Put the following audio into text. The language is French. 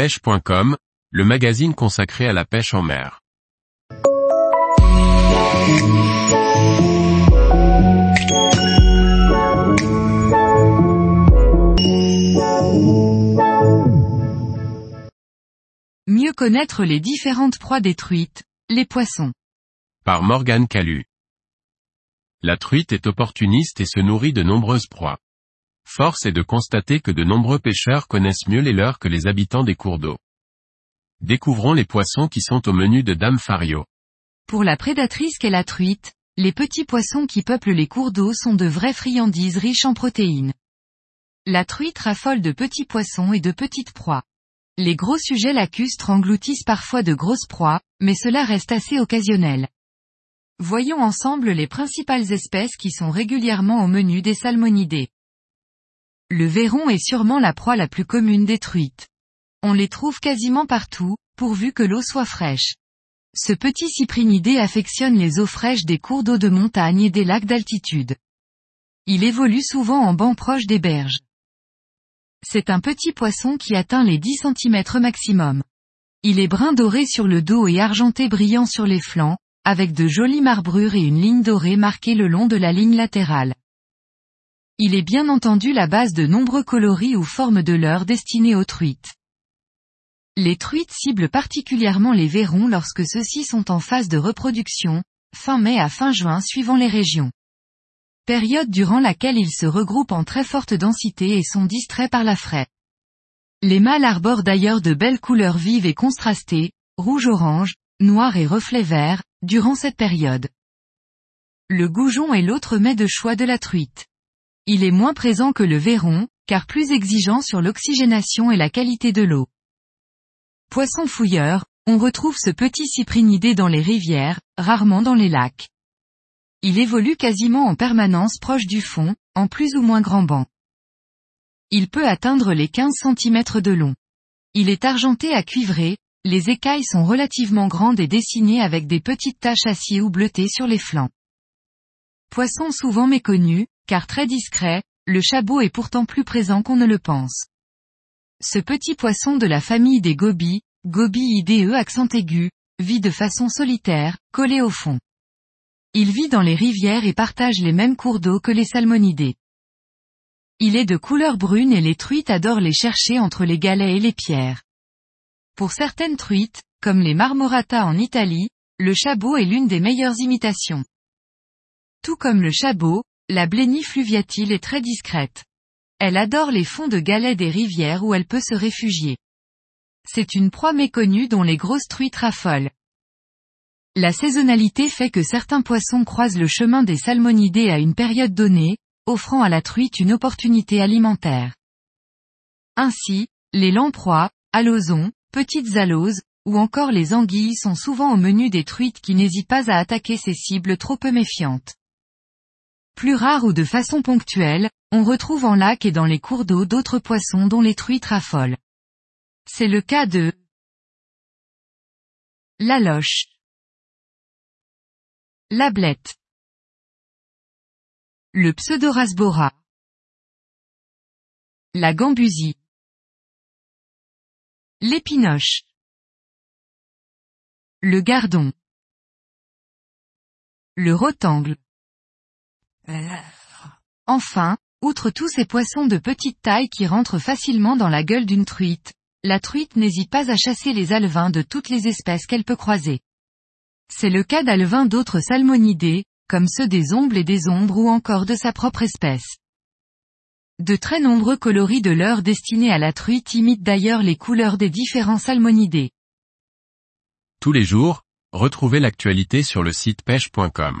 pêche.com, le magazine consacré à la pêche en mer. Mieux connaître les différentes proies des truites, les poissons. Par Morgane Calu. La truite est opportuniste et se nourrit de nombreuses proies. Force est de constater que de nombreux pêcheurs connaissent mieux les leurs que les habitants des cours d'eau. Découvrons les poissons qui sont au menu de Dame Fario. Pour la prédatrice qu'est la truite, les petits poissons qui peuplent les cours d'eau sont de vraies friandises riches en protéines. La truite raffole de petits poissons et de petites proies. Les gros sujets lacustres engloutissent parfois de grosses proies, mais cela reste assez occasionnel. Voyons ensemble les principales espèces qui sont régulièrement au menu des salmonidés. Le verron est sûrement la proie la plus commune des truites. On les trouve quasiment partout, pourvu que l'eau soit fraîche. Ce petit cyprinidé affectionne les eaux fraîches des cours d'eau de montagne et des lacs d'altitude. Il évolue souvent en banc proche des berges. C'est un petit poisson qui atteint les 10 cm maximum. Il est brun doré sur le dos et argenté brillant sur les flancs, avec de jolies marbrures et une ligne dorée marquée le long de la ligne latérale. Il est bien entendu la base de nombreux coloris ou formes de leurres destinées aux truites. Les truites ciblent particulièrement les verrons lorsque ceux-ci sont en phase de reproduction, fin mai à fin juin suivant les régions. Période durant laquelle ils se regroupent en très forte densité et sont distraits par la fraie. Les mâles arborent d'ailleurs de belles couleurs vives et contrastées, rouge-orange, noir et reflet vert, durant cette période. Le goujon est l'autre mets de choix de la truite. Il est moins présent que le verron, car plus exigeant sur l'oxygénation et la qualité de l'eau. Poisson fouilleur, on retrouve ce petit cyprinidé dans les rivières, rarement dans les lacs. Il évolue quasiment en permanence proche du fond, en plus ou moins grand banc. Il peut atteindre les 15 cm de long. Il est argenté à cuivré, les écailles sont relativement grandes et dessinées avec des petites taches acier ou bleutées sur les flancs. Poisson souvent méconnu, car très discret, le chabot est pourtant plus présent qu'on ne le pense. Ce petit poisson de la famille des gobies, Gobi IDE accent aigu, vit de façon solitaire, collé au fond. Il vit dans les rivières et partage les mêmes cours d'eau que les salmonidés. Il est de couleur brune et les truites adorent les chercher entre les galets et les pierres. Pour certaines truites, comme les marmorata en Italie, le chabot est l'une des meilleures imitations. Tout comme le chabot, la blénie fluviatile est très discrète. Elle adore les fonds de galets des rivières où elle peut se réfugier. C'est une proie méconnue dont les grosses truites raffolent. La saisonnalité fait que certains poissons croisent le chemin des salmonidés à une période donnée, offrant à la truite une opportunité alimentaire. Ainsi, les lamproies, alozons, petites aloses, ou encore les anguilles sont souvent au menu des truites qui n'hésitent pas à attaquer ces cibles trop peu méfiantes. Plus rares ou de façon ponctuelle, on retrouve en lac et dans les cours d'eau d'autres poissons dont les truites raffolent. C'est le cas de la loche. La blette. Le pseudorasbora. La gambusie. L'épinoche. Le gardon. Le rotangle. Enfin, outre tous ces poissons de petite taille qui rentrent facilement dans la gueule d'une truite, la truite n'hésite pas à chasser les alevins de toutes les espèces qu'elle peut croiser. C'est le cas d'alevins d'autres salmonidés, comme ceux des ombles et des ombres ou encore de sa propre espèce. De très nombreux coloris de leurres destinés à la truite imitent d'ailleurs les couleurs des différents salmonidés. Tous les jours, retrouvez l'actualité sur le site pêche.com.